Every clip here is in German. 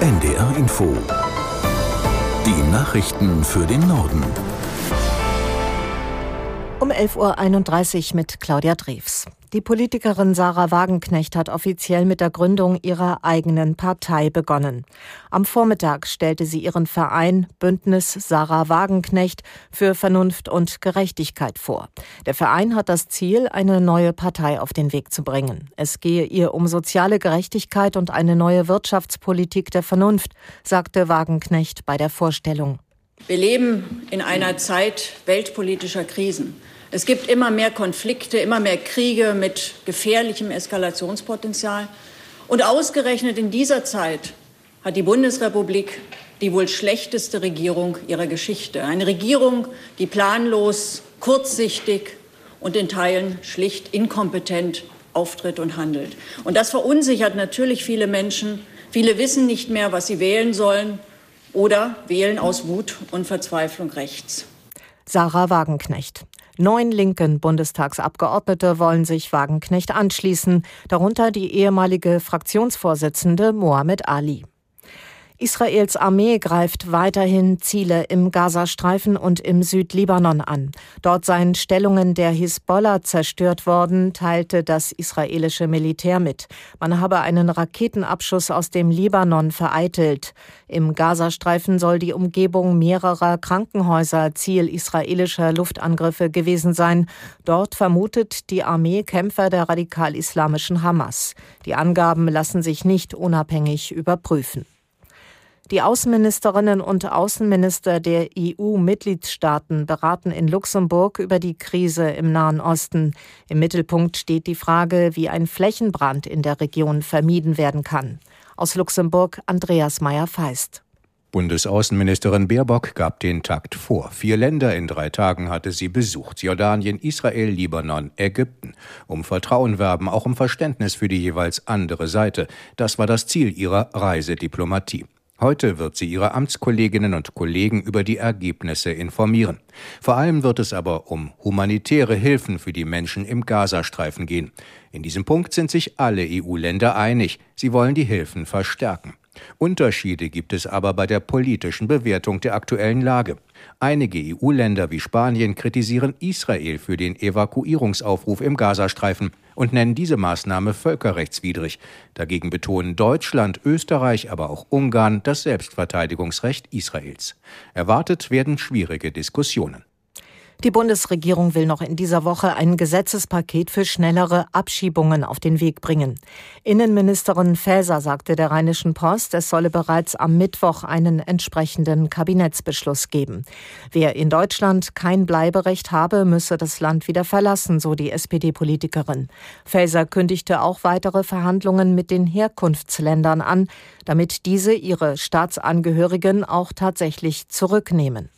NDR Info. Die Nachrichten für den Norden. Um 11.31 Uhr mit Claudia Drews. Die Politikerin Sarah Wagenknecht hat offiziell mit der Gründung ihrer eigenen Partei begonnen. Am Vormittag stellte sie ihren Verein Bündnis Sarah Wagenknecht für Vernunft und Gerechtigkeit vor. Der Verein hat das Ziel, eine neue Partei auf den Weg zu bringen. Es gehe ihr um soziale Gerechtigkeit und eine neue Wirtschaftspolitik der Vernunft, sagte Wagenknecht bei der Vorstellung. Wir leben in einer Zeit weltpolitischer Krisen. Es gibt immer mehr Konflikte, immer mehr Kriege mit gefährlichem Eskalationspotenzial. Und ausgerechnet in dieser Zeit hat die Bundesrepublik die wohl schlechteste Regierung ihrer Geschichte. Eine Regierung, die planlos, kurzsichtig und in Teilen schlicht inkompetent auftritt und handelt. Und das verunsichert natürlich viele Menschen. Viele wissen nicht mehr, was sie wählen sollen oder wählen aus Wut und Verzweiflung rechts. Sarah Wagenknecht. Neun linken Bundestagsabgeordnete wollen sich Wagenknecht anschließen, darunter die ehemalige Fraktionsvorsitzende Mohamed Ali. Israels Armee greift weiterhin Ziele im Gazastreifen und im Südlibanon an. Dort seien Stellungen der Hisbollah zerstört worden, teilte das israelische Militär mit. Man habe einen Raketenabschuss aus dem Libanon vereitelt. Im Gazastreifen soll die Umgebung mehrerer Krankenhäuser Ziel israelischer Luftangriffe gewesen sein. Dort vermutet die Armee Kämpfer der radikal-islamischen Hamas. Die Angaben lassen sich nicht unabhängig überprüfen. Die Außenministerinnen und Außenminister der EU-Mitgliedstaaten beraten in Luxemburg über die Krise im Nahen Osten. Im Mittelpunkt steht die Frage, wie ein Flächenbrand in der Region vermieden werden kann. Aus Luxemburg Andreas Meyer-Feist. Bundesaußenministerin Baerbock gab den Takt vor. Vier Länder in drei Tagen hatte sie besucht. Jordanien, Israel, Libanon, Ägypten. Um Vertrauen werben, auch um Verständnis für die jeweils andere Seite. Das war das Ziel ihrer Reisediplomatie. Heute wird sie ihre Amtskolleginnen und Kollegen über die Ergebnisse informieren. Vor allem wird es aber um humanitäre Hilfen für die Menschen im Gazastreifen gehen. In diesem Punkt sind sich alle EU-Länder einig. Sie wollen die Hilfen verstärken. Unterschiede gibt es aber bei der politischen Bewertung der aktuellen Lage. Einige EU-Länder wie Spanien kritisieren Israel für den Evakuierungsaufruf im Gazastreifen und nennen diese Maßnahme völkerrechtswidrig. Dagegen betonen Deutschland, Österreich, aber auch Ungarn das Selbstverteidigungsrecht Israels. Erwartet werden schwierige Diskussionen. Die Bundesregierung will noch in dieser Woche ein Gesetzespaket für schnellere Abschiebungen auf den Weg bringen. Innenministerin Faeser sagte der Rheinischen Post, es solle bereits am Mittwoch einen entsprechenden Kabinettsbeschluss geben. Wer in Deutschland kein Bleiberecht habe, müsse das Land wieder verlassen, so die SPD-Politikerin. Faeser kündigte auch weitere Verhandlungen mit den Herkunftsländern an, damit diese ihre Staatsangehörigen auch tatsächlich zurücknehmen.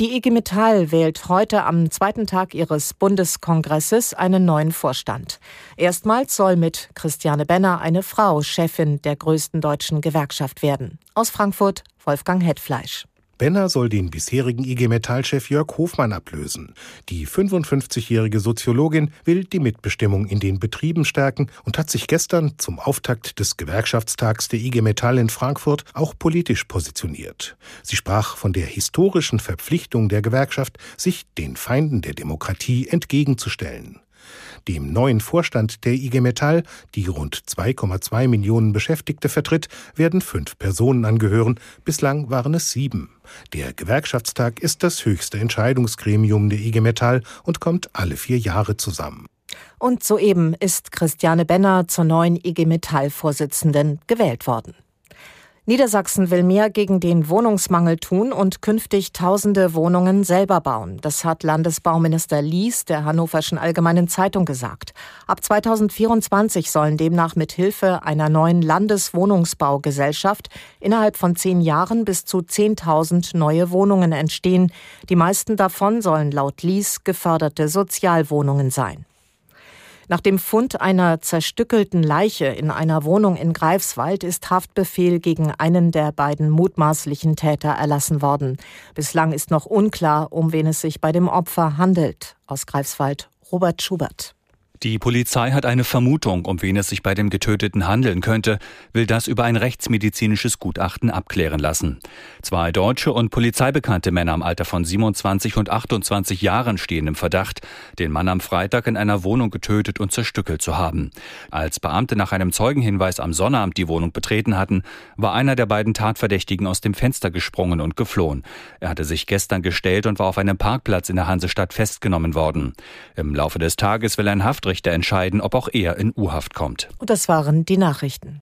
Die IG Metall wählt heute am zweiten Tag ihres Bundeskongresses einen neuen Vorstand. Erstmals soll mit Christiane Benner eine Frau Chefin der größten deutschen Gewerkschaft werden. Aus Frankfurt Wolfgang Hetfleisch. Benner soll den bisherigen IG Metall-Chef Jörg Hofmann ablösen. Die 55-jährige Soziologin will die Mitbestimmung in den Betrieben stärken und hat sich gestern zum Auftakt des Gewerkschaftstags der IG Metall in Frankfurt auch politisch positioniert. Sie sprach von der historischen Verpflichtung der Gewerkschaft, sich den Feinden der Demokratie entgegenzustellen. Dem neuen Vorstand der IG Metall, die rund 2,2 Millionen Beschäftigte vertritt, werden fünf Personen angehören. Bislang waren es sieben. Der Gewerkschaftstag ist das höchste Entscheidungsgremium der IG Metall und kommt alle vier Jahre zusammen. Und soeben ist Christiane Benner zur neuen IG Metall-Vorsitzenden gewählt worden. Niedersachsen will mehr gegen den Wohnungsmangel tun und künftig tausende Wohnungen selber bauen. Das hat Landesbauminister Lies der Hannoverschen Allgemeinen Zeitung gesagt. Ab 2024 sollen demnach mit Hilfe einer neuen Landeswohnungsbaugesellschaft innerhalb von zehn Jahren bis zu 10.000 neue Wohnungen entstehen. Die meisten davon sollen laut Lies geförderte Sozialwohnungen sein. Nach dem Fund einer zerstückelten Leiche in einer Wohnung in Greifswald ist Haftbefehl gegen einen der beiden mutmaßlichen Täter erlassen worden. Bislang ist noch unklar, um wen es sich bei dem Opfer handelt. Aus Greifswald Robert Schubert. Die Polizei hat eine Vermutung, um wen es sich bei dem Getöteten handeln könnte, will das über ein rechtsmedizinisches Gutachten abklären lassen. Zwei deutsche und polizeibekannte Männer im Alter von 27 und 28 Jahren stehen im Verdacht, den Mann am Freitag in einer Wohnung getötet und zerstückelt zu haben. Als Beamte nach einem Zeugenhinweis am Sonnabend die Wohnung betreten hatten, war einer der beiden Tatverdächtigen aus dem Fenster gesprungen und geflohen. Er hatte sich gestern gestellt und war auf einem Parkplatz in der Hansestadt festgenommen worden. Im Laufe des Tages will ein Haftrichter entscheiden, ob auch er in U-Haft kommt. Und das waren die Nachrichten.